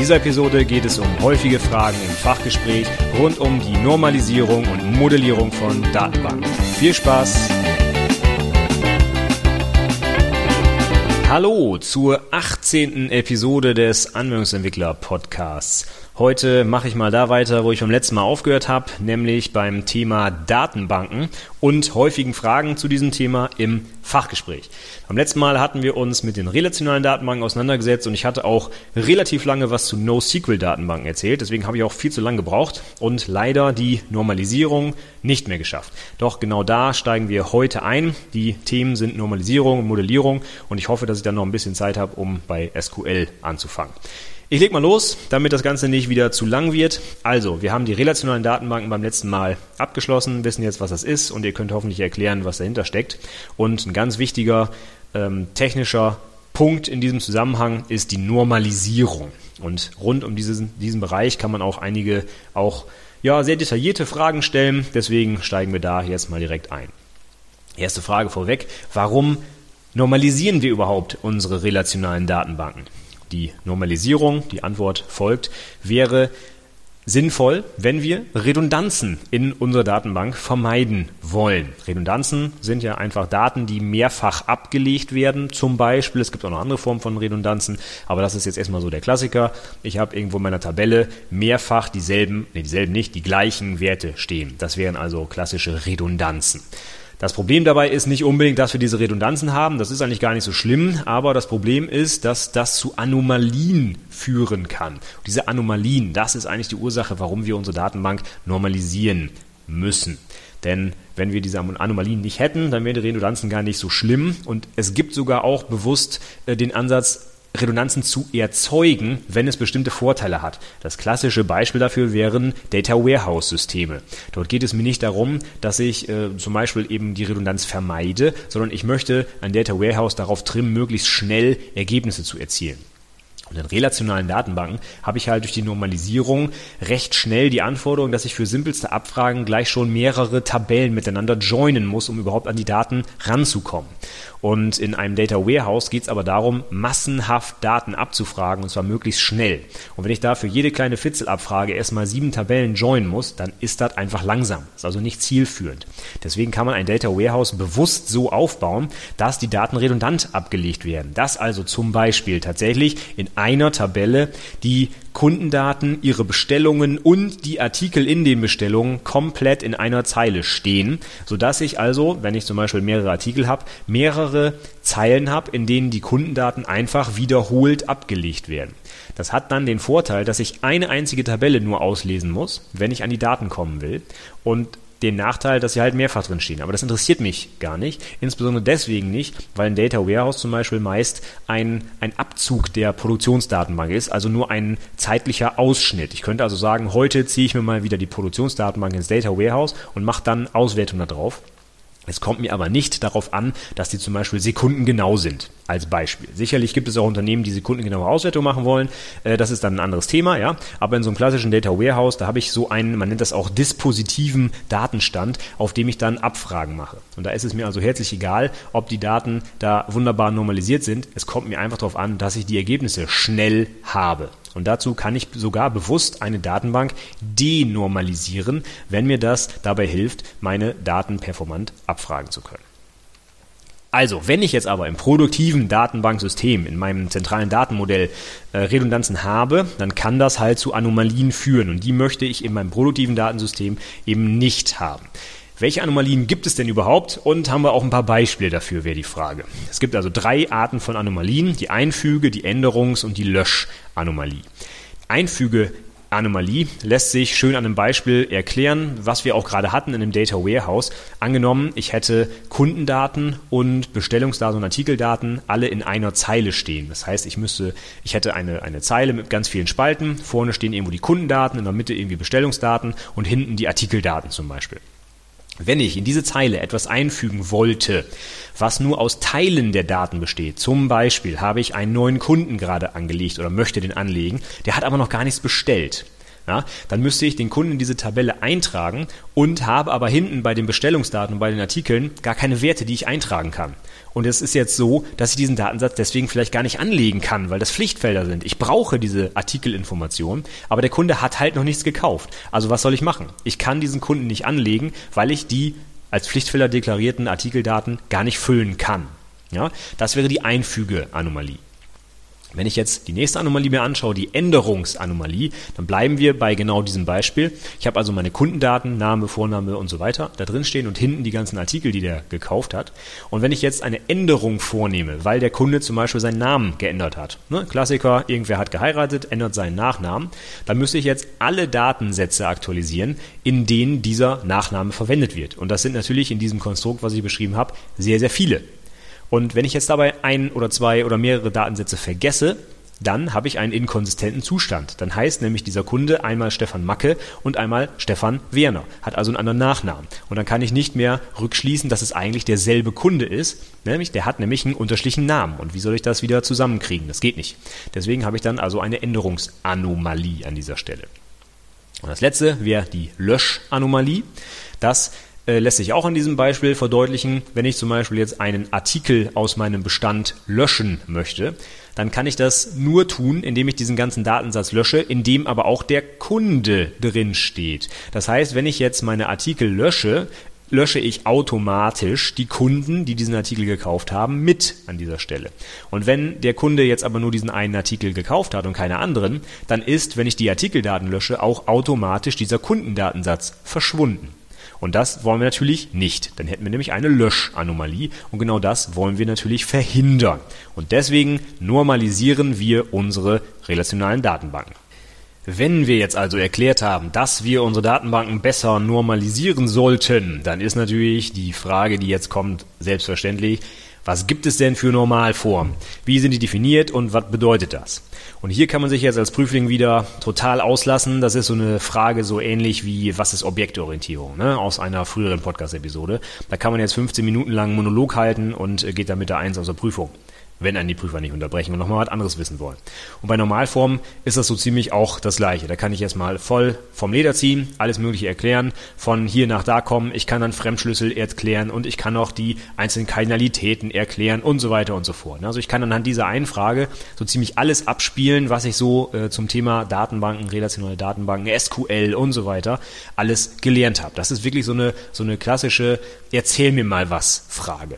In dieser Episode geht es um häufige Fragen im Fachgespräch rund um die Normalisierung und Modellierung von Datenbanken. Viel Spaß! Hallo zur 18. Episode des Anwendungsentwickler Podcasts. Heute mache ich mal da weiter, wo ich beim letzten Mal aufgehört habe, nämlich beim Thema Datenbanken und häufigen Fragen zu diesem Thema im Fachgespräch. Beim letzten Mal hatten wir uns mit den relationalen Datenbanken auseinandergesetzt und ich hatte auch relativ lange was zu NoSQL-Datenbanken erzählt. Deswegen habe ich auch viel zu lange gebraucht und leider die Normalisierung nicht mehr geschafft. Doch genau da steigen wir heute ein. Die Themen sind Normalisierung und Modellierung und ich hoffe, dass ich dann noch ein bisschen Zeit habe, um bei SQL anzufangen. Ich leg mal los, damit das Ganze nicht wieder zu lang wird. Also, wir haben die relationalen Datenbanken beim letzten Mal abgeschlossen, wissen jetzt, was das ist und ihr könnt hoffentlich erklären, was dahinter steckt. Und ein ganz wichtiger ähm, technischer Punkt in diesem Zusammenhang ist die Normalisierung. Und rund um diesen, diesen Bereich kann man auch einige auch ja, sehr detaillierte Fragen stellen. Deswegen steigen wir da jetzt mal direkt ein. Erste Frage vorweg. Warum normalisieren wir überhaupt unsere relationalen Datenbanken? Die Normalisierung, die Antwort folgt, wäre sinnvoll, wenn wir Redundanzen in unserer Datenbank vermeiden wollen. Redundanzen sind ja einfach Daten, die mehrfach abgelegt werden, zum Beispiel. Es gibt auch noch andere Formen von Redundanzen, aber das ist jetzt erstmal so der Klassiker. Ich habe irgendwo in meiner Tabelle mehrfach dieselben, nee, dieselben nicht, die gleichen Werte stehen. Das wären also klassische Redundanzen. Das Problem dabei ist nicht unbedingt, dass wir diese Redundanzen haben. Das ist eigentlich gar nicht so schlimm. Aber das Problem ist, dass das zu Anomalien führen kann. Und diese Anomalien, das ist eigentlich die Ursache, warum wir unsere Datenbank normalisieren müssen. Denn wenn wir diese Anomalien nicht hätten, dann wären die Redundanzen gar nicht so schlimm. Und es gibt sogar auch bewusst äh, den Ansatz, Redundanzen zu erzeugen, wenn es bestimmte Vorteile hat. Das klassische Beispiel dafür wären Data Warehouse Systeme. Dort geht es mir nicht darum, dass ich äh, zum Beispiel eben die Redundanz vermeide, sondern ich möchte ein Data Warehouse darauf trimmen, möglichst schnell Ergebnisse zu erzielen. Und in relationalen Datenbanken habe ich halt durch die Normalisierung recht schnell die Anforderung, dass ich für simpelste Abfragen gleich schon mehrere Tabellen miteinander joinen muss, um überhaupt an die Daten ranzukommen. Und in einem Data Warehouse geht es aber darum, massenhaft Daten abzufragen und zwar möglichst schnell. Und wenn ich da für jede kleine Fitzelabfrage erstmal sieben Tabellen joinen muss, dann ist das einfach langsam. Ist also nicht zielführend. Deswegen kann man ein Data Warehouse bewusst so aufbauen, dass die Daten redundant abgelegt werden. Dass also zum Beispiel tatsächlich in einer Tabelle die Kundendaten, ihre Bestellungen und die Artikel in den Bestellungen komplett in einer Zeile stehen, sodass ich also, wenn ich zum Beispiel mehrere Artikel habe, mehrere Zeilen habe, in denen die Kundendaten einfach wiederholt abgelegt werden. Das hat dann den Vorteil, dass ich eine einzige Tabelle nur auslesen muss, wenn ich an die Daten kommen will und den Nachteil, dass sie halt mehrfach drin stehen. Aber das interessiert mich gar nicht. Insbesondere deswegen nicht, weil ein Data Warehouse zum Beispiel meist ein, ein Abzug der Produktionsdatenbank ist, also nur ein zeitlicher Ausschnitt. Ich könnte also sagen, heute ziehe ich mir mal wieder die Produktionsdatenbank ins Data Warehouse und mache dann Auswertung darauf. Es kommt mir aber nicht darauf an, dass die zum Beispiel sekundengenau sind, als Beispiel. Sicherlich gibt es auch Unternehmen, die sekundengenaue Auswertung machen wollen. Äh, das ist dann ein anderes Thema, ja. Aber in so einem klassischen Data Warehouse, da habe ich so einen, man nennt das auch dispositiven Datenstand, auf dem ich dann Abfragen mache. Und da ist es mir also herzlich egal, ob die Daten da wunderbar normalisiert sind. Es kommt mir einfach darauf an, dass ich die Ergebnisse schnell habe. Und dazu kann ich sogar bewusst eine Datenbank denormalisieren, wenn mir das dabei hilft, meine Daten performant abfragen zu können. Also, wenn ich jetzt aber im produktiven Datenbanksystem, in meinem zentralen Datenmodell äh, Redundanzen habe, dann kann das halt zu Anomalien führen und die möchte ich in meinem produktiven Datensystem eben nicht haben. Welche Anomalien gibt es denn überhaupt? Und haben wir auch ein paar Beispiele dafür, wäre die Frage. Es gibt also drei Arten von Anomalien, die Einfüge, die Änderungs- und die Löschanomalie. Einfüge Anomalie lässt sich schön an einem Beispiel erklären, was wir auch gerade hatten in dem Data Warehouse. Angenommen, ich hätte Kundendaten und Bestellungsdaten und Artikeldaten alle in einer Zeile stehen. Das heißt, ich müsste, ich hätte eine, eine Zeile mit ganz vielen Spalten. Vorne stehen irgendwo die Kundendaten, in der Mitte irgendwie Bestellungsdaten und hinten die Artikeldaten zum Beispiel. Wenn ich in diese Zeile etwas einfügen wollte, was nur aus Teilen der Daten besteht, zum Beispiel habe ich einen neuen Kunden gerade angelegt oder möchte den anlegen, der hat aber noch gar nichts bestellt, ja, dann müsste ich den Kunden in diese Tabelle eintragen und habe aber hinten bei den Bestellungsdaten und bei den Artikeln gar keine Werte, die ich eintragen kann. Und es ist jetzt so, dass ich diesen Datensatz deswegen vielleicht gar nicht anlegen kann, weil das Pflichtfelder sind. Ich brauche diese Artikelinformation, aber der Kunde hat halt noch nichts gekauft. Also was soll ich machen? Ich kann diesen Kunden nicht anlegen, weil ich die als Pflichtfelder deklarierten Artikeldaten gar nicht füllen kann. Ja, das wäre die Einfügeanomalie. Wenn ich jetzt die nächste Anomalie mir anschaue, die Änderungsanomalie, dann bleiben wir bei genau diesem Beispiel. Ich habe also meine Kundendaten, Name, Vorname und so weiter da drin stehen und hinten die ganzen Artikel, die der gekauft hat. Und wenn ich jetzt eine Änderung vornehme, weil der Kunde zum Beispiel seinen Namen geändert hat, ne? Klassiker, irgendwer hat geheiratet, ändert seinen Nachnamen, dann müsste ich jetzt alle Datensätze aktualisieren, in denen dieser Nachname verwendet wird. Und das sind natürlich in diesem Konstrukt, was ich beschrieben habe, sehr, sehr viele. Und wenn ich jetzt dabei ein oder zwei oder mehrere Datensätze vergesse, dann habe ich einen inkonsistenten Zustand. Dann heißt nämlich dieser Kunde einmal Stefan Macke und einmal Stefan Werner, hat also einen anderen Nachnamen. Und dann kann ich nicht mehr rückschließen, dass es eigentlich derselbe Kunde ist, nämlich der hat nämlich einen unterschiedlichen Namen. Und wie soll ich das wieder zusammenkriegen? Das geht nicht. Deswegen habe ich dann also eine Änderungsanomalie an dieser Stelle. Und das letzte wäre die Löschanomalie. Das äh, lässt sich auch an diesem Beispiel verdeutlichen. Wenn ich zum Beispiel jetzt einen Artikel aus meinem Bestand löschen möchte, dann kann ich das nur tun, indem ich diesen ganzen Datensatz lösche, in dem aber auch der Kunde drin steht. Das heißt, wenn ich jetzt meine Artikel lösche, lösche ich automatisch die Kunden, die diesen Artikel gekauft haben, mit an dieser Stelle. Und wenn der Kunde jetzt aber nur diesen einen Artikel gekauft hat und keine anderen, dann ist, wenn ich die Artikeldaten lösche, auch automatisch dieser Kundendatensatz verschwunden. Und das wollen wir natürlich nicht. Dann hätten wir nämlich eine Löschanomalie und genau das wollen wir natürlich verhindern. Und deswegen normalisieren wir unsere relationalen Datenbanken. Wenn wir jetzt also erklärt haben, dass wir unsere Datenbanken besser normalisieren sollten, dann ist natürlich die Frage, die jetzt kommt, selbstverständlich, was gibt es denn für Normalformen? Wie sind die definiert und was bedeutet das? Und hier kann man sich jetzt als Prüfling wieder total auslassen. Das ist so eine Frage so ähnlich wie, was ist Objektorientierung, ne? aus einer früheren Podcast-Episode. Da kann man jetzt 15 Minuten lang Monolog halten und äh, geht dann mit der Eins aus der Prüfung wenn einen die Prüfer nicht unterbrechen und nochmal was anderes wissen wollen. Und bei Normalformen ist das so ziemlich auch das Gleiche. Da kann ich jetzt mal voll vom Leder ziehen, alles Mögliche erklären, von hier nach da kommen. Ich kann dann Fremdschlüssel erklären und ich kann auch die einzelnen Kardinalitäten erklären und so weiter und so fort. Also ich kann anhand dieser einen Frage so ziemlich alles abspielen, was ich so äh, zum Thema Datenbanken, relationale Datenbanken, SQL und so weiter alles gelernt habe. Das ist wirklich so eine, so eine klassische Erzähl mir mal was Frage.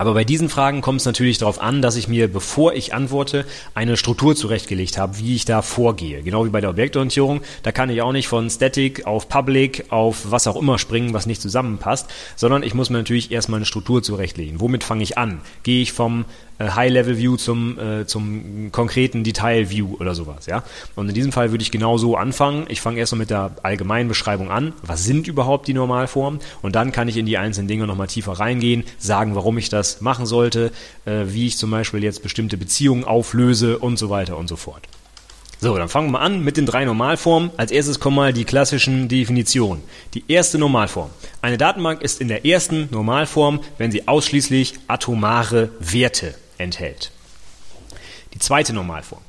Aber bei diesen Fragen kommt es natürlich darauf an, dass ich mir, bevor ich antworte, eine Struktur zurechtgelegt habe, wie ich da vorgehe. Genau wie bei der Objektorientierung. Da kann ich auch nicht von Static auf Public auf was auch immer springen, was nicht zusammenpasst, sondern ich muss mir natürlich erstmal eine Struktur zurechtlegen. Womit fange ich an? Gehe ich vom High-Level-View zum, äh, zum konkreten Detail-View oder sowas, ja. Und in diesem Fall würde ich genau so anfangen. Ich fange erstmal mit der allgemeinen Beschreibung an. Was sind überhaupt die Normalformen? Und dann kann ich in die einzelnen Dinge nochmal tiefer reingehen, sagen, warum ich das machen sollte, äh, wie ich zum Beispiel jetzt bestimmte Beziehungen auflöse und so weiter und so fort. So, dann fangen wir an mit den drei Normalformen. Als erstes kommen mal die klassischen Definitionen. Die erste Normalform. Eine Datenbank ist in der ersten Normalform, wenn sie ausschließlich atomare Werte enthält. Die zweite Normalform.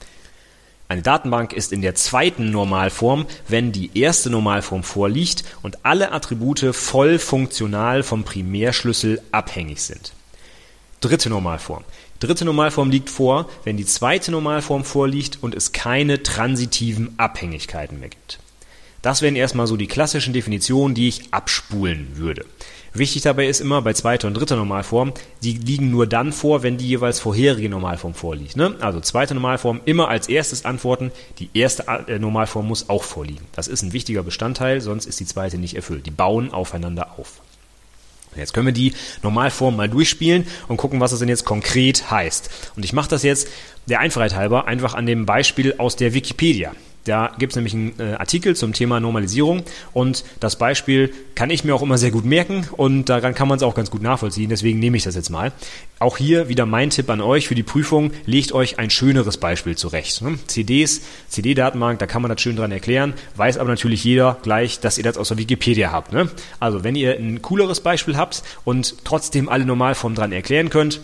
Eine Datenbank ist in der zweiten Normalform, wenn die erste Normalform vorliegt und alle Attribute voll funktional vom Primärschlüssel abhängig sind. Dritte Normalform. Dritte Normalform liegt vor, wenn die zweite Normalform vorliegt und es keine transitiven Abhängigkeiten mehr gibt. Das wären erstmal so die klassischen Definitionen, die ich abspulen würde. Wichtig dabei ist immer bei zweiter und dritter Normalform, die liegen nur dann vor, wenn die jeweils vorherige Normalform vorliegt. Ne? Also zweite Normalform immer als erstes antworten, die erste äh, Normalform muss auch vorliegen. Das ist ein wichtiger Bestandteil, sonst ist die zweite nicht erfüllt. Die bauen aufeinander auf. Jetzt können wir die Normalform mal durchspielen und gucken, was das denn jetzt konkret heißt. Und ich mache das jetzt der Einfachheit halber einfach an dem Beispiel aus der Wikipedia. Da gibt es nämlich einen äh, Artikel zum Thema Normalisierung und das Beispiel kann ich mir auch immer sehr gut merken und daran kann man es auch ganz gut nachvollziehen. Deswegen nehme ich das jetzt mal. Auch hier wieder mein Tipp an euch für die Prüfung. Legt euch ein schöneres Beispiel zurecht. Ne? CDs, CD-Datenbank, da kann man das schön dran erklären. Weiß aber natürlich jeder gleich, dass ihr das aus der Wikipedia habt. Ne? Also wenn ihr ein cooleres Beispiel habt und trotzdem alle Normalformen dran erklären könnt,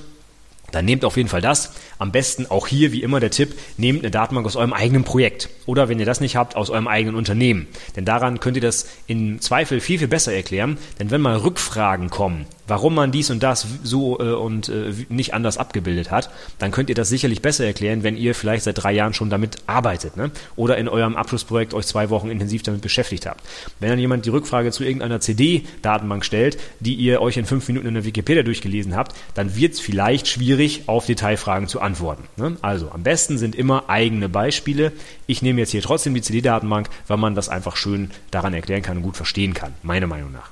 dann nehmt auf jeden Fall das. Am besten auch hier, wie immer, der Tipp, nehmt eine Datenbank aus eurem eigenen Projekt. Oder wenn ihr das nicht habt, aus eurem eigenen Unternehmen. Denn daran könnt ihr das im Zweifel viel, viel besser erklären. Denn wenn mal Rückfragen kommen, warum man dies und das so äh, und äh, nicht anders abgebildet hat, dann könnt ihr das sicherlich besser erklären, wenn ihr vielleicht seit drei Jahren schon damit arbeitet. Ne? Oder in eurem Abschlussprojekt euch zwei Wochen intensiv damit beschäftigt habt. Wenn dann jemand die Rückfrage zu irgendeiner CD-Datenbank stellt, die ihr euch in fünf Minuten in der Wikipedia durchgelesen habt, dann wird es vielleicht schwierig, auf Detailfragen zu antworten. Ne? Also am besten sind immer eigene Beispiele. Ich nehme jetzt hier trotzdem die CD-Datenbank, weil man das einfach schön daran erklären kann und gut verstehen kann, meiner Meinung nach.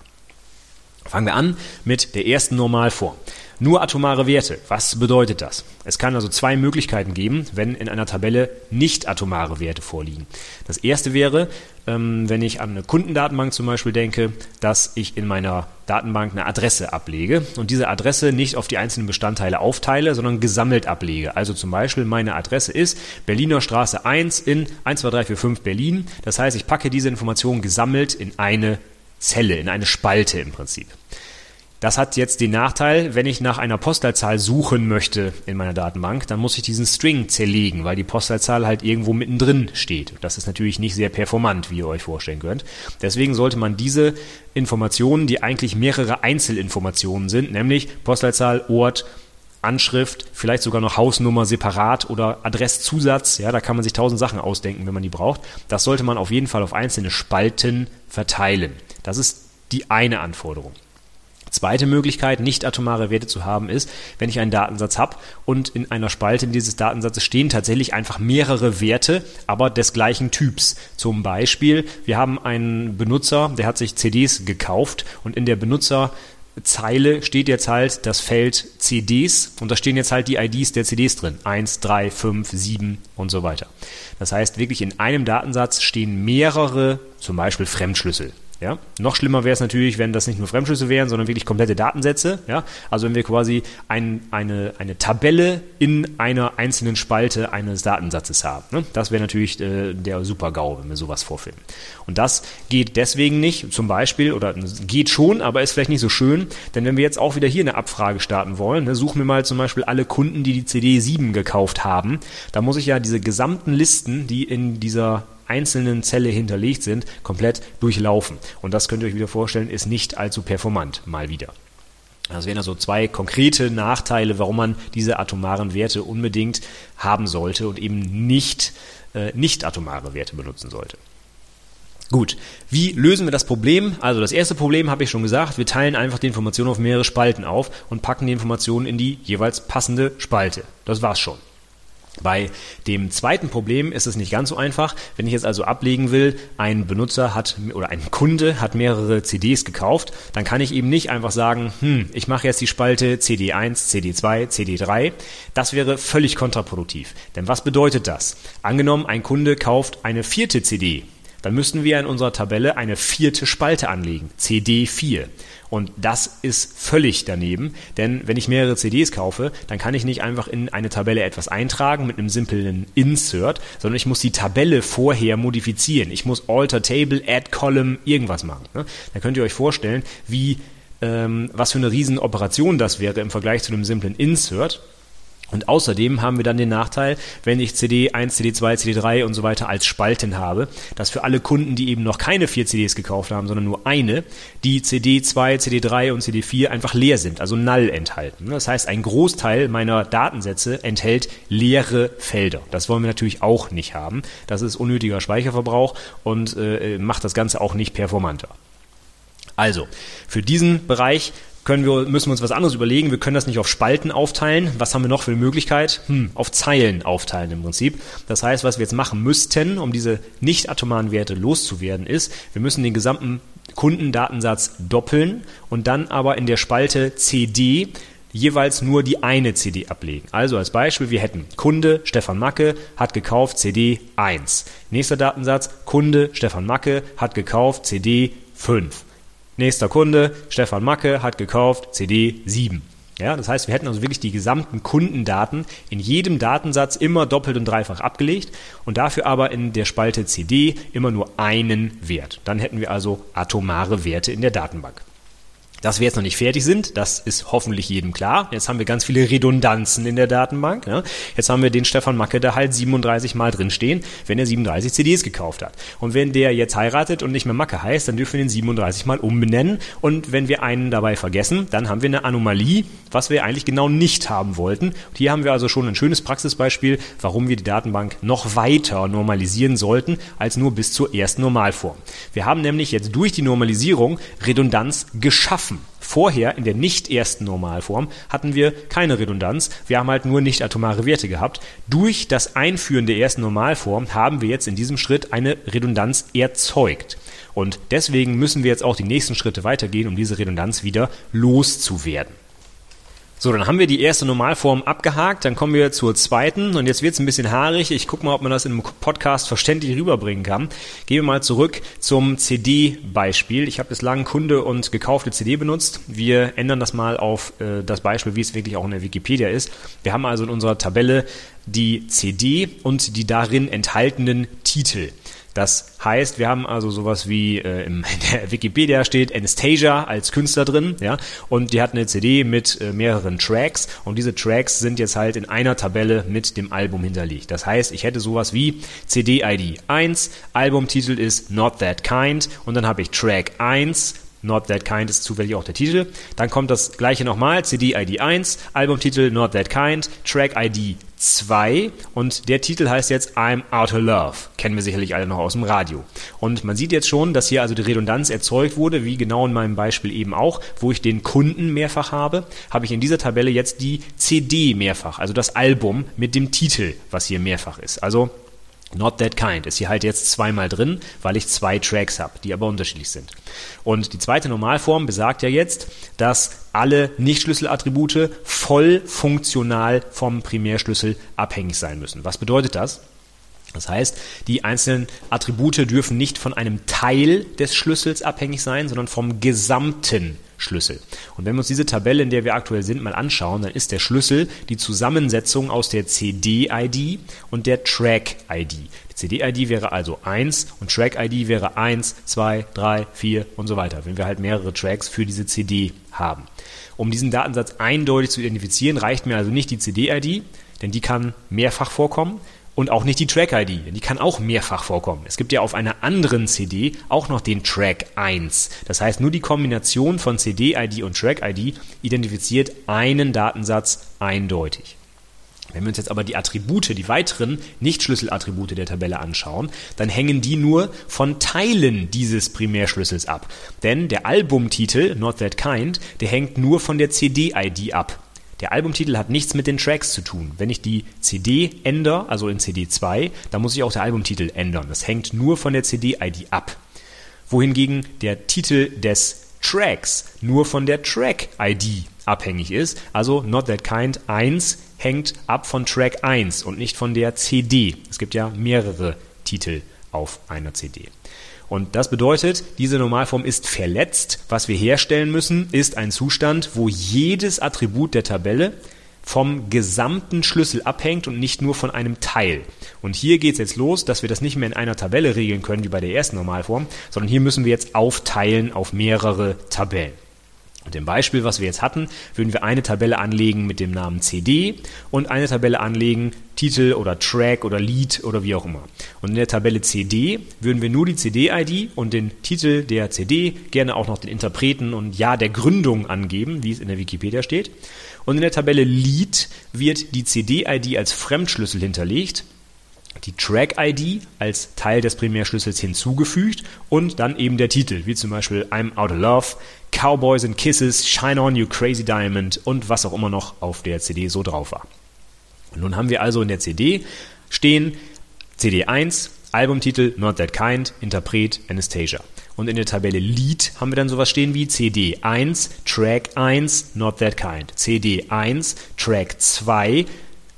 Fangen wir an mit der ersten Normalform. Nur atomare Werte. Was bedeutet das? Es kann also zwei Möglichkeiten geben, wenn in einer Tabelle nicht atomare Werte vorliegen. Das erste wäre, ähm, wenn ich an eine Kundendatenbank zum Beispiel denke, dass ich in meiner Datenbank eine Adresse ablege und diese Adresse nicht auf die einzelnen Bestandteile aufteile, sondern gesammelt ablege. Also zum Beispiel meine Adresse ist Berliner Straße 1 in 12345 Berlin. Das heißt, ich packe diese Information gesammelt in eine Zelle, in eine Spalte im Prinzip. Das hat jetzt den Nachteil, wenn ich nach einer Postleitzahl suchen möchte in meiner Datenbank, dann muss ich diesen String zerlegen, weil die Postleitzahl halt irgendwo mittendrin steht. Das ist natürlich nicht sehr performant, wie ihr euch vorstellen könnt. Deswegen sollte man diese Informationen, die eigentlich mehrere Einzelinformationen sind, nämlich Postleitzahl, Ort, Anschrift, vielleicht sogar noch Hausnummer separat oder Adresszusatz, ja, da kann man sich tausend Sachen ausdenken, wenn man die braucht. Das sollte man auf jeden Fall auf einzelne Spalten verteilen. Das ist die eine Anforderung. Zweite Möglichkeit, nicht atomare Werte zu haben, ist, wenn ich einen Datensatz habe und in einer Spalte dieses Datensatzes stehen tatsächlich einfach mehrere Werte, aber des gleichen Typs. Zum Beispiel, wir haben einen Benutzer, der hat sich CDs gekauft und in der Benutzerzeile steht jetzt halt das Feld CDs und da stehen jetzt halt die IDs der CDs drin. 1, 3, 5, 7 und so weiter. Das heißt, wirklich in einem Datensatz stehen mehrere, zum Beispiel Fremdschlüssel. Ja? Noch schlimmer wäre es natürlich, wenn das nicht nur Fremdschlüsse wären, sondern wirklich komplette Datensätze. Ja? Also wenn wir quasi ein, eine, eine Tabelle in einer einzelnen Spalte eines Datensatzes haben. Ne? Das wäre natürlich äh, der Super-GAU, wenn wir sowas vorfinden. Und das geht deswegen nicht, zum Beispiel, oder geht schon, aber ist vielleicht nicht so schön, denn wenn wir jetzt auch wieder hier eine Abfrage starten wollen, ne, suchen wir mal zum Beispiel alle Kunden, die die CD 7 gekauft haben, da muss ich ja diese gesamten Listen, die in dieser einzelnen Zelle hinterlegt sind, komplett durchlaufen. Und das könnt ihr euch wieder vorstellen, ist nicht allzu performant, mal wieder. Das wären also zwei konkrete Nachteile, warum man diese atomaren Werte unbedingt haben sollte und eben nicht, äh, nicht atomare Werte benutzen sollte. Gut, wie lösen wir das Problem? Also das erste Problem habe ich schon gesagt, wir teilen einfach die Informationen auf mehrere Spalten auf und packen die Informationen in die jeweils passende Spalte. Das war's schon. Bei dem zweiten Problem ist es nicht ganz so einfach. Wenn ich jetzt also ablegen will, ein Benutzer hat oder ein Kunde hat mehrere CDs gekauft, dann kann ich eben nicht einfach sagen, hm, ich mache jetzt die Spalte CD1, CD2, CD3. Das wäre völlig kontraproduktiv. Denn was bedeutet das? Angenommen, ein Kunde kauft eine vierte CD, dann müssten wir in unserer Tabelle eine vierte Spalte anlegen, CD4. Und das ist völlig daneben, denn wenn ich mehrere CDs kaufe, dann kann ich nicht einfach in eine Tabelle etwas eintragen mit einem simplen Insert, sondern ich muss die Tabelle vorher modifizieren. Ich muss Alter Table, Add Column, irgendwas machen. Ne? Da könnt ihr euch vorstellen, wie ähm, was für eine Riesenoperation das wäre im Vergleich zu einem simplen Insert. Und außerdem haben wir dann den Nachteil, wenn ich CD1, CD2, CD3 und so weiter als Spalten habe, dass für alle Kunden, die eben noch keine vier CDs gekauft haben, sondern nur eine, die CD2, CD3 und CD4 einfach leer sind, also null enthalten. Das heißt, ein Großteil meiner Datensätze enthält leere Felder. Das wollen wir natürlich auch nicht haben. Das ist unnötiger Speicherverbrauch und äh, macht das Ganze auch nicht performanter. Also, für diesen Bereich können wir, müssen wir uns was anderes überlegen. Wir können das nicht auf Spalten aufteilen. Was haben wir noch für eine Möglichkeit? Hm, auf Zeilen aufteilen im Prinzip. Das heißt, was wir jetzt machen müssten, um diese nicht atomaren Werte loszuwerden, ist, wir müssen den gesamten Kundendatensatz doppeln und dann aber in der Spalte CD jeweils nur die eine CD ablegen. Also als Beispiel, wir hätten Kunde Stefan Macke hat gekauft CD 1. Nächster Datensatz, Kunde Stefan Macke hat gekauft CD 5. Nächster Kunde Stefan Macke hat gekauft CD 7. Ja, das heißt, wir hätten also wirklich die gesamten Kundendaten in jedem Datensatz immer doppelt und dreifach abgelegt und dafür aber in der Spalte CD immer nur einen Wert. Dann hätten wir also atomare Werte in der Datenbank. Dass wir jetzt noch nicht fertig sind, das ist hoffentlich jedem klar. Jetzt haben wir ganz viele Redundanzen in der Datenbank. Ja. Jetzt haben wir den Stefan Macke da halt 37 Mal drinstehen, wenn er 37 CDs gekauft hat. Und wenn der jetzt heiratet und nicht mehr Macke heißt, dann dürfen wir den 37 Mal umbenennen. Und wenn wir einen dabei vergessen, dann haben wir eine Anomalie, was wir eigentlich genau nicht haben wollten. Und hier haben wir also schon ein schönes Praxisbeispiel, warum wir die Datenbank noch weiter normalisieren sollten, als nur bis zur ersten Normalform. Wir haben nämlich jetzt durch die Normalisierung Redundanz geschaffen. Vorher in der nicht ersten Normalform hatten wir keine Redundanz. Wir haben halt nur nicht atomare Werte gehabt. Durch das Einführen der ersten Normalform haben wir jetzt in diesem Schritt eine Redundanz erzeugt. Und deswegen müssen wir jetzt auch die nächsten Schritte weitergehen, um diese Redundanz wieder loszuwerden. So, dann haben wir die erste Normalform abgehakt, dann kommen wir zur zweiten und jetzt wird es ein bisschen haarig. Ich gucke mal, ob man das in einem Podcast verständlich rüberbringen kann. Gehen wir mal zurück zum CD-Beispiel. Ich habe bislang Kunde und gekaufte CD benutzt. Wir ändern das mal auf äh, das Beispiel, wie es wirklich auch in der Wikipedia ist. Wir haben also in unserer Tabelle die CD und die darin enthaltenen Titel. Das heißt, wir haben also sowas wie äh, in der Wikipedia steht Anastasia als Künstler drin, ja, und die hat eine CD mit äh, mehreren Tracks und diese Tracks sind jetzt halt in einer Tabelle mit dem Album hinterlegt. Das heißt, ich hätte sowas wie CD-ID 1, Albumtitel ist Not That Kind und dann habe ich Track 1, Not That Kind ist zufällig auch der Titel. Dann kommt das gleiche nochmal, CD-ID 1, Albumtitel Not That Kind, Track-ID 2 und der Titel heißt jetzt I'm Out of Love. Kennen wir sicherlich alle noch aus dem Radio. Und man sieht jetzt schon, dass hier also die Redundanz erzeugt wurde, wie genau in meinem Beispiel eben auch, wo ich den Kunden mehrfach habe, habe ich in dieser Tabelle jetzt die CD mehrfach, also das Album mit dem Titel, was hier mehrfach ist. Also Not That Kind ist hier halt jetzt zweimal drin, weil ich zwei Tracks habe, die aber unterschiedlich sind. Und die zweite Normalform besagt ja jetzt, dass alle Nicht-Schlüsselattribute voll funktional vom Primärschlüssel abhängig sein müssen. Was bedeutet das? Das heißt, die einzelnen Attribute dürfen nicht von einem Teil des Schlüssels abhängig sein, sondern vom gesamten Schlüssel. Und wenn wir uns diese Tabelle, in der wir aktuell sind, mal anschauen, dann ist der Schlüssel die Zusammensetzung aus der CD-ID und der Track-ID. Die CD-ID wäre also 1 und Track-ID wäre 1, 2, 3, 4 und so weiter, wenn wir halt mehrere Tracks für diese CD haben. Um diesen Datensatz eindeutig zu identifizieren, reicht mir also nicht die CD-ID, denn die kann mehrfach vorkommen, und auch nicht die Track-ID. Die kann auch mehrfach vorkommen. Es gibt ja auf einer anderen CD auch noch den Track 1. Das heißt, nur die Kombination von CD-ID und Track-ID identifiziert einen Datensatz eindeutig. Wenn wir uns jetzt aber die Attribute, die weiteren Nicht-Schlüsselattribute der Tabelle anschauen, dann hängen die nur von Teilen dieses Primärschlüssels ab. Denn der Albumtitel Not That Kind, der hängt nur von der CD-ID ab. Der Albumtitel hat nichts mit den Tracks zu tun. Wenn ich die CD ändere, also in CD 2, dann muss ich auch der Albumtitel ändern. Das hängt nur von der CD-ID ab. Wohingegen der Titel des Tracks nur von der Track-ID abhängig ist. Also Not That Kind 1 hängt ab von Track 1 und nicht von der CD. Es gibt ja mehrere Titel auf einer CD. Und das bedeutet, diese Normalform ist verletzt. Was wir herstellen müssen, ist ein Zustand, wo jedes Attribut der Tabelle vom gesamten Schlüssel abhängt und nicht nur von einem Teil. Und hier geht es jetzt los, dass wir das nicht mehr in einer Tabelle regeln können wie bei der ersten Normalform, sondern hier müssen wir jetzt aufteilen auf mehrere Tabellen. Und im Beispiel, was wir jetzt hatten, würden wir eine Tabelle anlegen mit dem Namen CD und eine Tabelle anlegen, Titel oder Track oder Lied oder wie auch immer. Und in der Tabelle CD würden wir nur die CD-ID und den Titel der CD, gerne auch noch den Interpreten und Jahr der Gründung angeben, wie es in der Wikipedia steht. Und in der Tabelle Lied wird die CD-ID als Fremdschlüssel hinterlegt die Track-ID als Teil des Primärschlüssels hinzugefügt und dann eben der Titel, wie zum Beispiel I'm Out of Love, Cowboys and Kisses, Shine On You Crazy Diamond und was auch immer noch auf der CD so drauf war. Nun haben wir also in der CD stehen CD 1, Albumtitel Not That Kind, Interpret Anastasia. Und in der Tabelle Lead haben wir dann sowas stehen wie CD1, Track 1, Not That Kind. CD1, Track 2,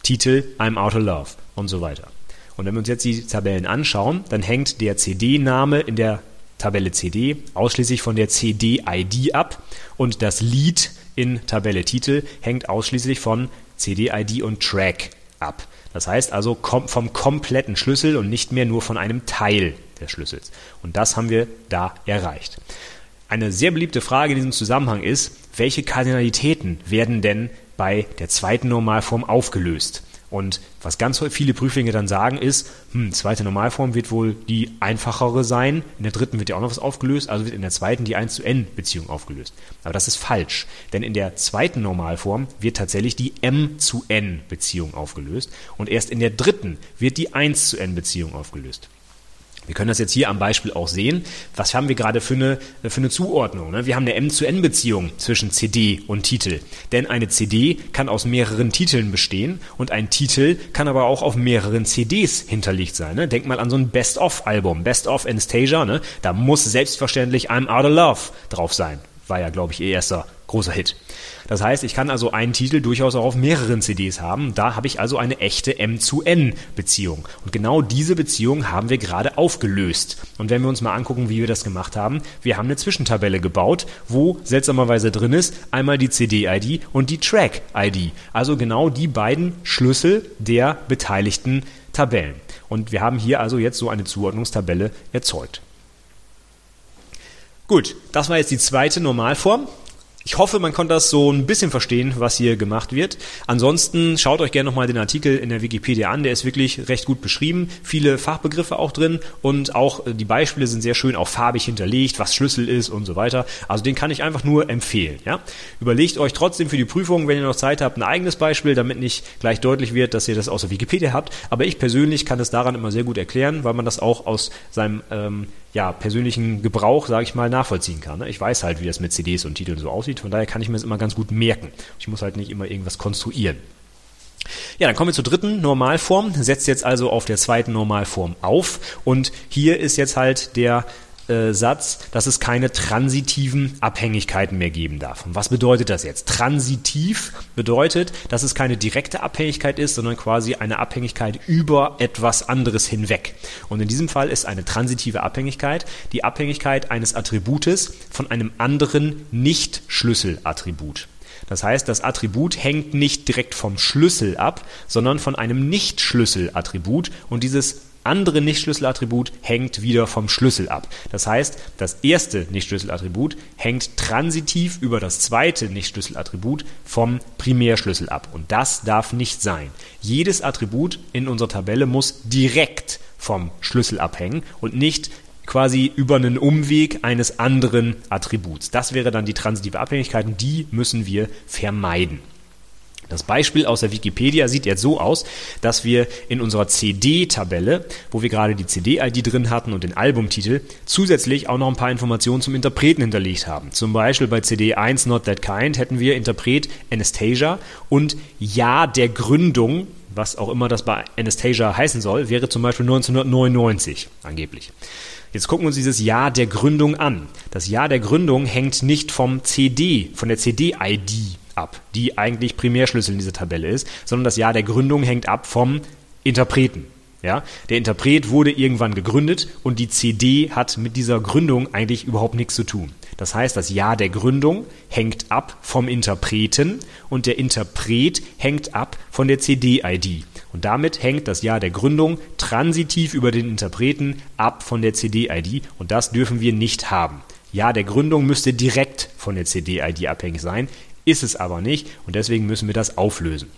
Titel I'm Out of Love und so weiter. Und wenn wir uns jetzt die Tabellen anschauen, dann hängt der CD-Name in der Tabelle CD ausschließlich von der CD-ID ab und das Lied in Tabelle Titel hängt ausschließlich von CD-ID und Track ab. Das heißt also vom kompletten Schlüssel und nicht mehr nur von einem Teil des Schlüssels. Und das haben wir da erreicht. Eine sehr beliebte Frage in diesem Zusammenhang ist, welche Kardinalitäten werden denn bei der zweiten Normalform aufgelöst? Und was ganz viele Prüflinge dann sagen ist, hm, zweite Normalform wird wohl die einfachere sein, in der dritten wird ja auch noch was aufgelöst, also wird in der zweiten die 1 zu n Beziehung aufgelöst. Aber das ist falsch, denn in der zweiten Normalform wird tatsächlich die m zu n Beziehung aufgelöst und erst in der dritten wird die 1 zu n Beziehung aufgelöst. Wir können das jetzt hier am Beispiel auch sehen. Was haben wir gerade für eine, für eine Zuordnung? Ne? Wir haben eine M-zu-N-Beziehung zwischen CD und Titel. Denn eine CD kann aus mehreren Titeln bestehen und ein Titel kann aber auch auf mehreren CDs hinterlegt sein. Ne? Denk mal an so ein Best-of-Album. Best-of Anastasia. Ne? Da muss selbstverständlich I'm Out of Love drauf sein. War ja, glaube ich, ihr erster großer Hit. Das heißt, ich kann also einen Titel durchaus auch auf mehreren CDs haben. Da habe ich also eine echte M zu N Beziehung. Und genau diese Beziehung haben wir gerade aufgelöst. Und wenn wir uns mal angucken, wie wir das gemacht haben, wir haben eine Zwischentabelle gebaut, wo seltsamerweise drin ist einmal die CD-ID und die Track-ID. Also genau die beiden Schlüssel der beteiligten Tabellen. Und wir haben hier also jetzt so eine Zuordnungstabelle erzeugt. Gut, das war jetzt die zweite Normalform. Ich hoffe, man konnte das so ein bisschen verstehen, was hier gemacht wird. Ansonsten schaut euch gerne nochmal den Artikel in der Wikipedia an. Der ist wirklich recht gut beschrieben. Viele Fachbegriffe auch drin und auch äh, die Beispiele sind sehr schön auch farbig hinterlegt, was Schlüssel ist und so weiter. Also den kann ich einfach nur empfehlen. Ja? Überlegt euch trotzdem für die Prüfung, wenn ihr noch Zeit habt, ein eigenes Beispiel, damit nicht gleich deutlich wird, dass ihr das aus der Wikipedia habt. Aber ich persönlich kann es daran immer sehr gut erklären, weil man das auch aus seinem ähm, ja, persönlichen Gebrauch, sage ich mal, nachvollziehen kann. Ne? Ich weiß halt, wie das mit CDs und Titeln so aussieht, von daher kann ich mir das immer ganz gut merken. Ich muss halt nicht immer irgendwas konstruieren. Ja, dann kommen wir zur dritten Normalform. Setzt jetzt also auf der zweiten Normalform auf. Und hier ist jetzt halt der äh, Satz, dass es keine transitiven Abhängigkeiten mehr geben darf. Und was bedeutet das jetzt? Transitiv bedeutet, dass es keine direkte Abhängigkeit ist, sondern quasi eine Abhängigkeit über etwas anderes hinweg. Und in diesem Fall ist eine transitive Abhängigkeit die Abhängigkeit eines Attributes von einem anderen Nicht-Schlüsselattribut. Das heißt, das Attribut hängt nicht direkt vom Schlüssel ab, sondern von einem Nicht-Schlüsselattribut und dieses andere Nicht-Schlüsselattribut hängt wieder vom Schlüssel ab. Das heißt, das erste Nicht-Schlüsselattribut hängt transitiv über das zweite Nicht-Schlüsselattribut vom Primärschlüssel ab. Und das darf nicht sein. Jedes Attribut in unserer Tabelle muss direkt vom Schlüssel abhängen und nicht quasi über einen Umweg eines anderen Attributs. Das wäre dann die transitive Abhängigkeit und die müssen wir vermeiden. Das Beispiel aus der Wikipedia sieht jetzt so aus, dass wir in unserer CD-Tabelle, wo wir gerade die CD-ID drin hatten und den Albumtitel, zusätzlich auch noch ein paar Informationen zum Interpreten hinterlegt haben. Zum Beispiel bei CD 1 Not That Kind hätten wir Interpret Anastasia und Jahr der Gründung, was auch immer das bei Anastasia heißen soll, wäre zum Beispiel 1999 angeblich. Jetzt gucken wir uns dieses Jahr der Gründung an. Das Jahr der Gründung hängt nicht vom CD, von der CD-ID ab, die eigentlich Primärschlüssel in dieser Tabelle ist, sondern das Jahr der Gründung hängt ab vom Interpreten. Ja, der Interpret wurde irgendwann gegründet und die CD hat mit dieser Gründung eigentlich überhaupt nichts zu tun. Das heißt, das Jahr der Gründung hängt ab vom Interpreten und der Interpret hängt ab von der CD-ID. Und damit hängt das Jahr der Gründung transitiv über den Interpreten ab von der CD-ID und das dürfen wir nicht haben. Jahr der Gründung müsste direkt von der CD-ID abhängig sein ist es aber nicht und deswegen müssen wir das auflösen.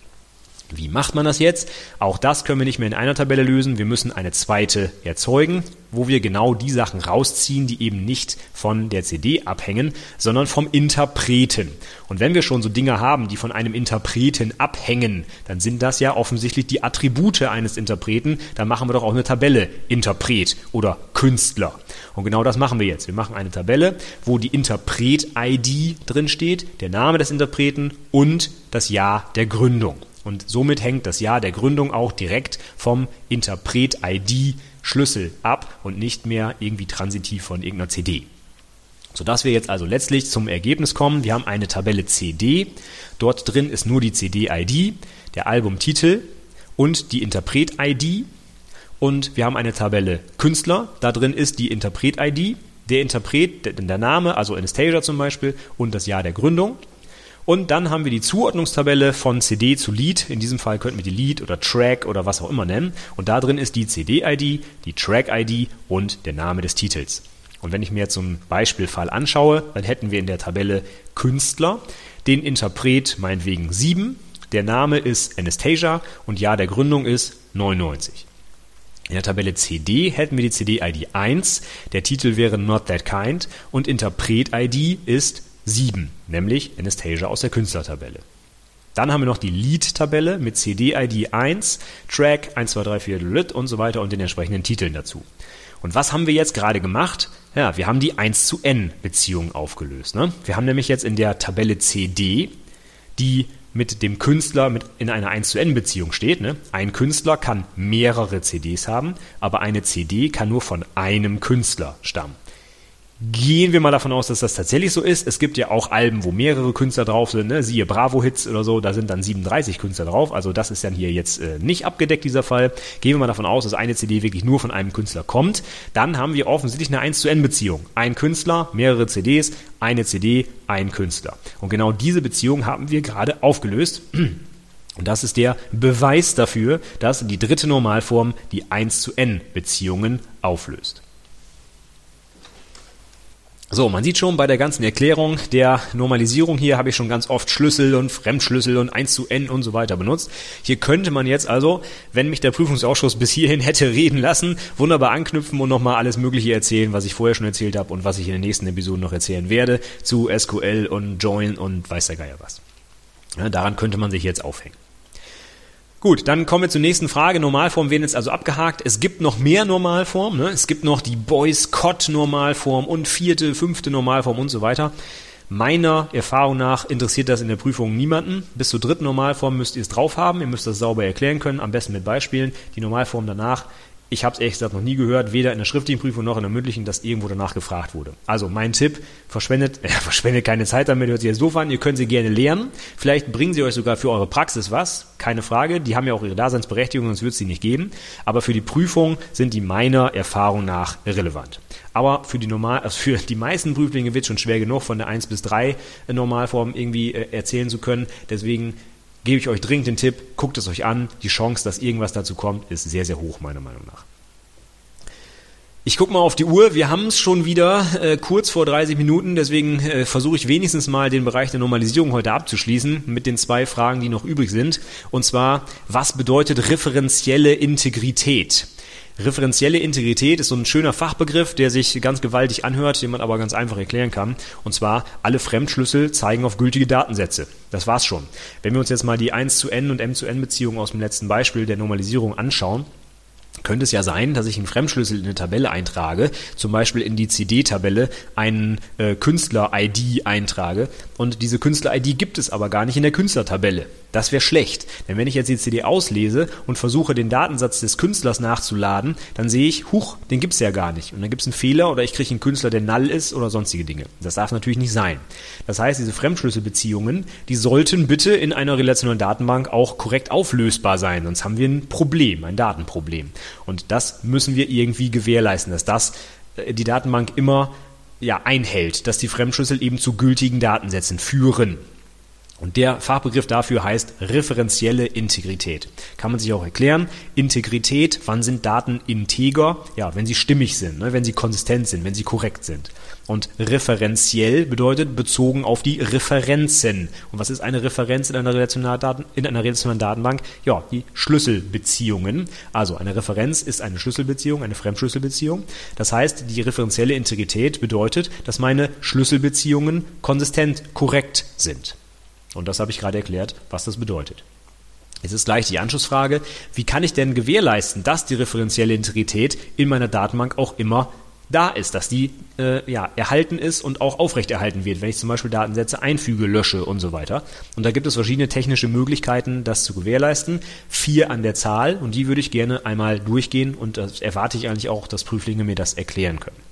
Wie macht man das jetzt? Auch das können wir nicht mehr in einer Tabelle lösen. Wir müssen eine zweite erzeugen, wo wir genau die Sachen rausziehen, die eben nicht von der CD abhängen, sondern vom Interpreten. Und wenn wir schon so Dinge haben, die von einem Interpreten abhängen, dann sind das ja offensichtlich die Attribute eines Interpreten. Dann machen wir doch auch eine Tabelle Interpret oder Künstler. Und genau das machen wir jetzt. Wir machen eine Tabelle, wo die Interpret-ID drin steht, der Name des Interpreten und das Jahr der Gründung. Und somit hängt das Jahr der Gründung auch direkt vom Interpret-ID Schlüssel ab und nicht mehr irgendwie transitiv von irgendeiner CD. Sodass wir jetzt also letztlich zum Ergebnis kommen. Wir haben eine Tabelle CD. Dort drin ist nur die CD-ID, der Albumtitel und die Interpret-ID. Und wir haben eine Tabelle Künstler. Da drin ist die Interpret-ID, der Interpret, der Name, also Anastasia zum Beispiel, und das Jahr der Gründung. Und dann haben wir die Zuordnungstabelle von CD zu Lied. In diesem Fall könnten wir die Lied oder Track oder was auch immer nennen. Und da drin ist die CD-ID, die Track-ID und der Name des Titels. Und wenn ich mir jetzt so einen Beispielfall anschaue, dann hätten wir in der Tabelle Künstler den Interpret meinetwegen 7, der Name ist Anastasia und Jahr der Gründung ist 99. In der Tabelle CD hätten wir die CD-ID 1, der Titel wäre Not That Kind und Interpret-ID ist 7, nämlich Anastasia aus der Künstlertabelle. Dann haben wir noch die Lead-Tabelle mit CD-ID 1, Track 1, 2, 3, 4 Lit und so weiter und den entsprechenden Titeln dazu. Und was haben wir jetzt gerade gemacht? Ja, wir haben die 1 zu N Beziehung aufgelöst. Ne? Wir haben nämlich jetzt in der Tabelle CD die mit dem Künstler mit in einer 1 zu N Beziehung steht. Ne? Ein Künstler kann mehrere CDs haben, aber eine CD kann nur von einem Künstler stammen. Gehen wir mal davon aus, dass das tatsächlich so ist. Es gibt ja auch Alben, wo mehrere Künstler drauf sind, ne? siehe Bravo-Hits oder so, da sind dann 37 Künstler drauf. Also das ist dann hier jetzt äh, nicht abgedeckt, dieser Fall. Gehen wir mal davon aus, dass eine CD wirklich nur von einem Künstler kommt. Dann haben wir offensichtlich eine 1 zu N-Beziehung. Ein Künstler, mehrere CDs, eine CD, ein Künstler. Und genau diese Beziehung haben wir gerade aufgelöst. Und das ist der Beweis dafür, dass die dritte Normalform die 1 zu N Beziehungen auflöst. So, man sieht schon bei der ganzen Erklärung der Normalisierung hier habe ich schon ganz oft Schlüssel und Fremdschlüssel und 1 zu n und so weiter benutzt. Hier könnte man jetzt also, wenn mich der Prüfungsausschuss bis hierhin hätte reden lassen, wunderbar anknüpfen und nochmal alles Mögliche erzählen, was ich vorher schon erzählt habe und was ich in den nächsten Episoden noch erzählen werde zu SQL und Join und weiß der Geier was. Ja, daran könnte man sich jetzt aufhängen. Gut, dann kommen wir zur nächsten Frage. Normalformen werden jetzt also abgehakt. Es gibt noch mehr Normalformen. Ne? Es gibt noch die Boycott-Normalform und vierte, fünfte Normalform und so weiter. Meiner Erfahrung nach interessiert das in der Prüfung niemanden. Bis zur dritten Normalform müsst ihr es drauf haben. Ihr müsst das sauber erklären können, am besten mit Beispielen. Die Normalform danach ich habe es ehrlich gesagt noch nie gehört, weder in der schriftlichen Prüfung noch in der mündlichen, dass irgendwo danach gefragt wurde. Also mein Tipp, verschwendet, äh, verschwendet keine Zeit damit, hört sich jetzt doof an, ihr könnt sie gerne lernen. Vielleicht bringen sie euch sogar für eure Praxis was, keine Frage, die haben ja auch ihre Daseinsberechtigung, sonst wird es sie nicht geben. Aber für die Prüfung sind die meiner Erfahrung nach irrelevant. Aber für die, normal, also für die meisten Prüflinge wird es schon schwer genug, von der 1 bis 3 Normalform irgendwie äh, erzählen zu können. Deswegen gebe ich euch dringend den Tipp, guckt es euch an. Die Chance, dass irgendwas dazu kommt, ist sehr, sehr hoch, meiner Meinung nach. Ich gucke mal auf die Uhr. Wir haben es schon wieder äh, kurz vor 30 Minuten. Deswegen äh, versuche ich wenigstens mal den Bereich der Normalisierung heute abzuschließen mit den zwei Fragen, die noch übrig sind. Und zwar, was bedeutet referenzielle Integrität? Referenzielle Integrität ist so ein schöner Fachbegriff, der sich ganz gewaltig anhört, den man aber ganz einfach erklären kann. Und zwar, alle Fremdschlüssel zeigen auf gültige Datensätze. Das war's schon. Wenn wir uns jetzt mal die 1 zu n und m zu n Beziehung aus dem letzten Beispiel der Normalisierung anschauen, könnte es ja sein, dass ich einen Fremdschlüssel in eine Tabelle eintrage, zum Beispiel in die CD-Tabelle einen äh, Künstler-ID eintrage und diese Künstler-ID gibt es aber gar nicht in der Künstlertabelle. Das wäre schlecht, denn wenn ich jetzt die CD auslese und versuche, den Datensatz des Künstlers nachzuladen, dann sehe ich, huch, den gibt es ja gar nicht. Und dann gibt es einen Fehler oder ich kriege einen Künstler, der null ist oder sonstige Dinge. Das darf natürlich nicht sein. Das heißt, diese Fremdschlüsselbeziehungen, die sollten bitte in einer relationalen Datenbank auch korrekt auflösbar sein, sonst haben wir ein Problem, ein Datenproblem. Und das müssen wir irgendwie gewährleisten, dass das äh, die Datenbank immer ja, einhält, dass die Fremdschlüssel eben zu gültigen Datensätzen führen. Und der Fachbegriff dafür heißt referenzielle Integrität. Kann man sich auch erklären. Integrität, wann sind Daten integer? Ja, wenn sie stimmig sind, ne, wenn sie konsistent sind, wenn sie korrekt sind. Und referenziell bedeutet bezogen auf die Referenzen. Und was ist eine Referenz in einer relationalen, Daten, in einer relationalen Datenbank? Ja, die Schlüsselbeziehungen. Also eine Referenz ist eine Schlüsselbeziehung, eine Fremdschlüsselbeziehung. Das heißt, die referenzielle Integrität bedeutet, dass meine Schlüsselbeziehungen konsistent korrekt sind. Und das habe ich gerade erklärt, was das bedeutet. Jetzt ist gleich die Anschlussfrage, wie kann ich denn gewährleisten, dass die referenzielle Integrität in meiner Datenbank auch immer da ist, dass die äh, ja, erhalten ist und auch aufrechterhalten wird, wenn ich zum Beispiel Datensätze einfüge, lösche und so weiter. Und da gibt es verschiedene technische Möglichkeiten, das zu gewährleisten. Vier an der Zahl und die würde ich gerne einmal durchgehen und das erwarte ich eigentlich auch, dass Prüflinge mir das erklären können.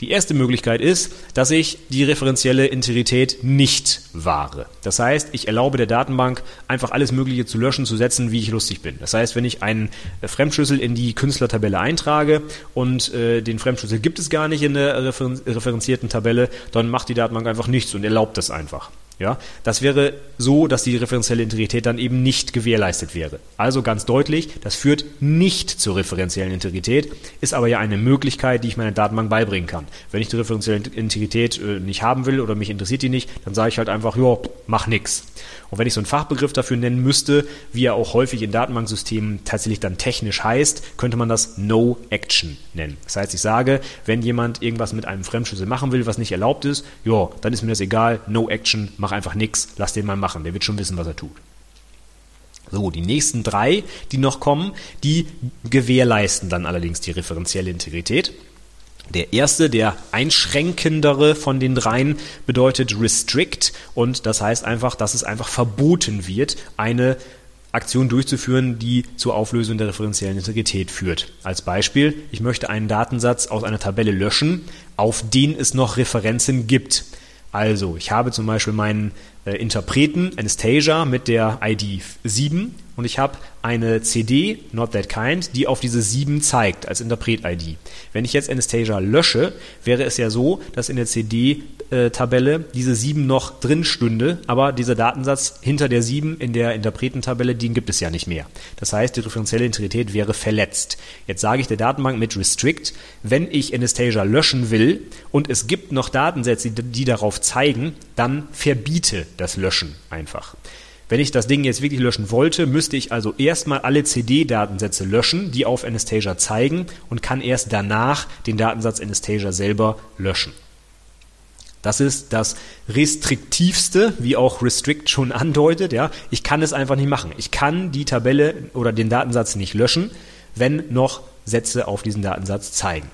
Die erste Möglichkeit ist, dass ich die referenzielle Integrität nicht wahre. Das heißt, ich erlaube der Datenbank einfach alles Mögliche zu löschen, zu setzen, wie ich lustig bin. Das heißt, wenn ich einen Fremdschlüssel in die Künstlertabelle eintrage und äh, den Fremdschlüssel gibt es gar nicht in der referenzierten Tabelle, dann macht die Datenbank einfach nichts und erlaubt das einfach. Ja, das wäre so, dass die referenzielle Integrität dann eben nicht gewährleistet wäre. Also ganz deutlich, das führt nicht zur referenziellen Integrität, ist aber ja eine Möglichkeit, die ich meiner Datenbank beibringen kann. Wenn ich die referenzielle Integrität äh, nicht haben will oder mich interessiert die nicht, dann sage ich halt einfach, ja, mach nix. Und wenn ich so einen Fachbegriff dafür nennen müsste, wie er auch häufig in Datenbanksystemen tatsächlich dann technisch heißt, könnte man das No Action nennen. Das heißt, ich sage, wenn jemand irgendwas mit einem Fremdschlüssel machen will, was nicht erlaubt ist, ja, dann ist mir das egal, No Action, mach einfach nichts, lass den mal machen, der wird schon wissen, was er tut. So, die nächsten drei, die noch kommen, die gewährleisten dann allerdings die referenzielle Integrität. Der erste, der einschränkendere von den dreien, bedeutet restrict und das heißt einfach, dass es einfach verboten wird, eine Aktion durchzuführen, die zur Auflösung der referenziellen Integrität führt. Als Beispiel, ich möchte einen Datensatz aus einer Tabelle löschen, auf den es noch Referenzen gibt. Also, ich habe zum Beispiel meinen äh, Interpreten Anastasia mit der ID 7 und ich habe eine CD, Not That Kind, die auf diese 7 zeigt als Interpret-ID. Wenn ich jetzt Anastasia lösche, wäre es ja so, dass in der CD-Tabelle diese 7 noch drin stünde, aber dieser Datensatz hinter der 7 in der Interpretentabelle, den gibt es ja nicht mehr. Das heißt, die referenzielle Integrität wäre verletzt. Jetzt sage ich der Datenbank mit Restrict, wenn ich Anastasia löschen will und es gibt noch Datensätze, die darauf zeigen, dann verbiete das Löschen einfach. Wenn ich das Ding jetzt wirklich löschen wollte, müsste ich also erstmal alle CD-Datensätze löschen, die auf Anastasia zeigen und kann erst danach den Datensatz Anastasia selber löschen. Das ist das restriktivste, wie auch Restrict schon andeutet. Ja, ich kann es einfach nicht machen. Ich kann die Tabelle oder den Datensatz nicht löschen, wenn noch Sätze auf diesen Datensatz zeigen.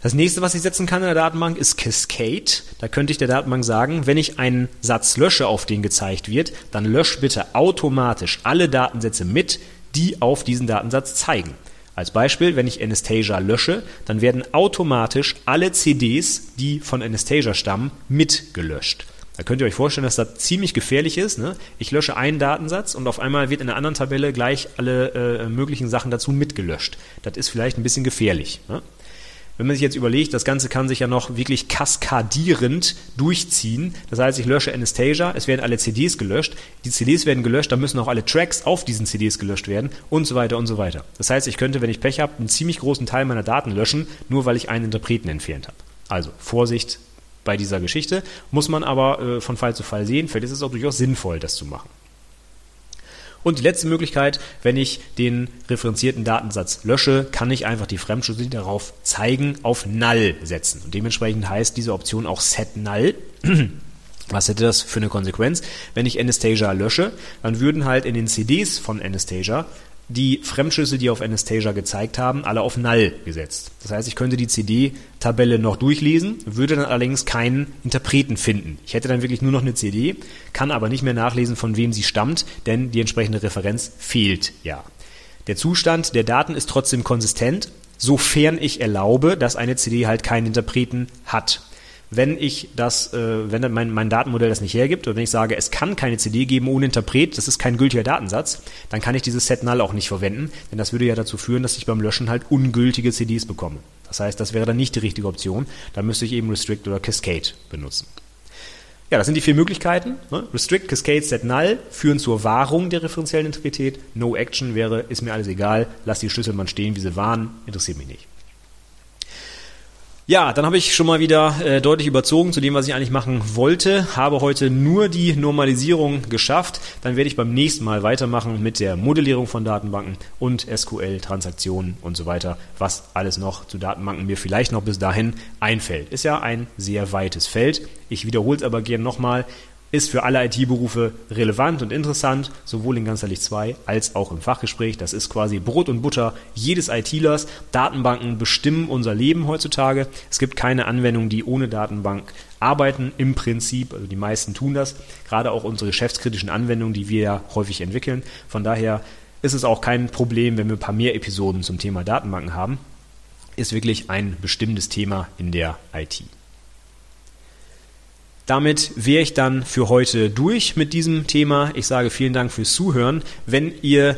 Das nächste, was ich setzen kann in der Datenbank, ist Cascade. Da könnte ich der Datenbank sagen, wenn ich einen Satz lösche, auf den gezeigt wird, dann lösch bitte automatisch alle Datensätze mit, die auf diesen Datensatz zeigen. Als Beispiel, wenn ich Anastasia lösche, dann werden automatisch alle CDs, die von Anastasia stammen, mitgelöscht. Da könnt ihr euch vorstellen, dass das ziemlich gefährlich ist. Ne? Ich lösche einen Datensatz und auf einmal wird in einer anderen Tabelle gleich alle äh, möglichen Sachen dazu mitgelöscht. Das ist vielleicht ein bisschen gefährlich. Ne? Wenn man sich jetzt überlegt, das Ganze kann sich ja noch wirklich kaskadierend durchziehen. Das heißt, ich lösche Anastasia, es werden alle CDs gelöscht, die CDs werden gelöscht, dann müssen auch alle Tracks auf diesen CDs gelöscht werden und so weiter und so weiter. Das heißt, ich könnte, wenn ich Pech habe, einen ziemlich großen Teil meiner Daten löschen, nur weil ich einen Interpreten entfernt habe. Also Vorsicht bei dieser Geschichte, muss man aber äh, von Fall zu Fall sehen. Vielleicht ist es auch durchaus sinnvoll, das zu machen. Und die letzte Möglichkeit, wenn ich den referenzierten Datensatz lösche, kann ich einfach die Fremdschlüssel, die darauf zeigen, auf Null setzen. Und dementsprechend heißt diese Option auch Set Null. Was hätte das für eine Konsequenz? Wenn ich Anastasia lösche, dann würden halt in den CDs von Anastasia die Fremdschlüssel, die auf Anastasia gezeigt haben, alle auf Null gesetzt. Das heißt, ich könnte die CD-Tabelle noch durchlesen, würde dann allerdings keinen Interpreten finden. Ich hätte dann wirklich nur noch eine CD, kann aber nicht mehr nachlesen, von wem sie stammt, denn die entsprechende Referenz fehlt ja. Der Zustand der Daten ist trotzdem konsistent, sofern ich erlaube, dass eine CD halt keinen Interpreten hat wenn ich das, äh, wenn mein, mein Datenmodell das nicht hergibt oder wenn ich sage, es kann keine CD geben ohne Interpret, das ist kein gültiger Datensatz, dann kann ich dieses Set Null auch nicht verwenden, denn das würde ja dazu führen, dass ich beim Löschen halt ungültige CDs bekomme. Das heißt, das wäre dann nicht die richtige Option. Da müsste ich eben Restrict oder Cascade benutzen. Ja, das sind die vier Möglichkeiten. Ne? Restrict, Cascade, Set Null führen zur Wahrung der referenziellen Integrität. No Action wäre, ist mir alles egal, lass die Schlüssel mal stehen, wie sie waren, interessiert mich nicht. Ja, dann habe ich schon mal wieder äh, deutlich überzogen zu dem, was ich eigentlich machen wollte. Habe heute nur die Normalisierung geschafft. Dann werde ich beim nächsten Mal weitermachen mit der Modellierung von Datenbanken und SQL, Transaktionen und so weiter, was alles noch zu Datenbanken mir vielleicht noch bis dahin einfällt. Ist ja ein sehr weites Feld. Ich wiederhole es aber gerne nochmal ist für alle IT-Berufe relevant und interessant, sowohl in Ganzheitlich 2 als auch im Fachgespräch. Das ist quasi Brot und Butter jedes ITlers. Datenbanken bestimmen unser Leben heutzutage. Es gibt keine Anwendung, die ohne Datenbank arbeiten. Im Prinzip, also die meisten tun das. Gerade auch unsere geschäftskritischen Anwendungen, die wir ja häufig entwickeln. Von daher ist es auch kein Problem, wenn wir ein paar mehr Episoden zum Thema Datenbanken haben. Ist wirklich ein bestimmendes Thema in der IT. Damit wäre ich dann für heute durch mit diesem Thema. Ich sage vielen Dank fürs Zuhören. Wenn ihr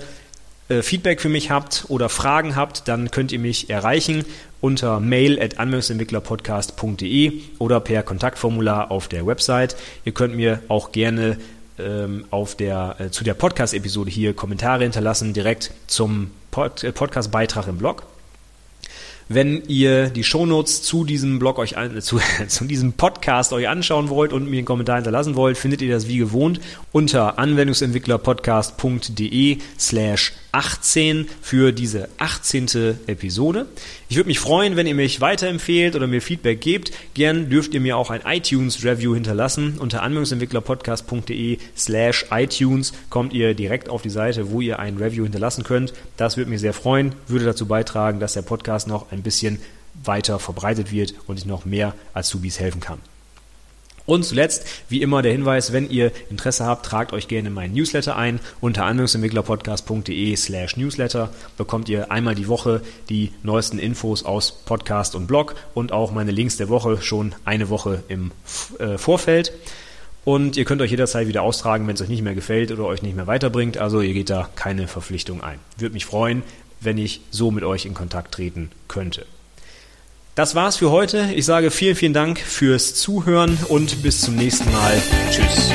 äh, Feedback für mich habt oder Fragen habt, dann könnt ihr mich erreichen unter mail at anwendungsentwicklerpodcast.de oder per Kontaktformular auf der Website. Ihr könnt mir auch gerne ähm, auf der, äh, zu der Podcast-Episode hier Kommentare hinterlassen, direkt zum Pod äh, Podcast-Beitrag im Blog. Wenn ihr die Shownotes zu diesem Blog euch an, zu, zu diesem Podcast euch anschauen wollt und mir einen Kommentar hinterlassen wollt, findet ihr das wie gewohnt unter anwendungsentwicklerpodcast.de slash 18 für diese 18. Episode. Ich würde mich freuen, wenn ihr mich weiterempfehlt oder mir Feedback gebt. Gern dürft ihr mir auch ein iTunes-Review hinterlassen. Unter anwendungsentwicklerpodcast.de slash iTunes kommt ihr direkt auf die Seite, wo ihr ein Review hinterlassen könnt. Das würde mich sehr freuen, würde dazu beitragen, dass der Podcast noch ein bisschen weiter verbreitet wird und ich noch mehr Azubis helfen kann. Und zuletzt, wie immer, der Hinweis, wenn ihr Interesse habt, tragt euch gerne meinen Newsletter ein. Unter anwendungsentwicklerpodcast.de slash Newsletter bekommt ihr einmal die Woche die neuesten Infos aus Podcast und Blog und auch meine Links der Woche schon eine Woche im äh, Vorfeld. Und ihr könnt euch jederzeit wieder austragen, wenn es euch nicht mehr gefällt oder euch nicht mehr weiterbringt. Also ihr geht da keine Verpflichtung ein. Würde mich freuen, wenn ich so mit euch in Kontakt treten könnte. Das war's für heute. Ich sage vielen, vielen Dank fürs Zuhören und bis zum nächsten Mal. Tschüss.